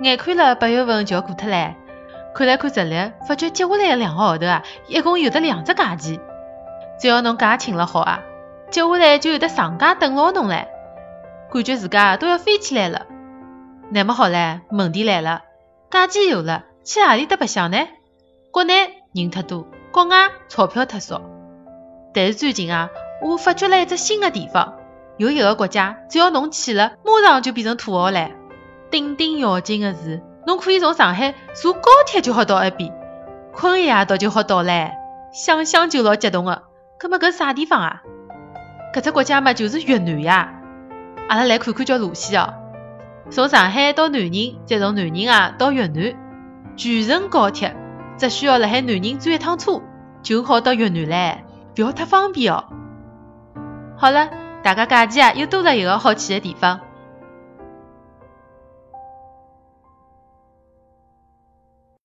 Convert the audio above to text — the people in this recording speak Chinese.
眼看了八月份就要过脱唻，看来看日历，发觉接下来的两个号头啊，一共有得两只假期。只要侬假请了好啊，接下来就有得长假等牢侬唻，感觉自家都要飞起来了。那么好唻，问题来了，假期有了，去何里搭白相呢？国内人太多，国外钞票太少。但是最近啊，我发觉了一只新的地方，有一个国家，只要侬去了，马上就变成土豪唻。顶顶要紧的是，侬可以从上海坐高铁就好到埃边，困一夜到就好到唻。想想就老激动的。搿么搿啥地方啊？搿只国家嘛就是越南呀。阿拉来看看叫路线哦。从上海到南宁，再从南宁啊到越南，全程高铁，只需要辣海南宁转一趟车，就好到越南唻。不要太方便哦。好了，大家假期啊又多了一个好去的地方。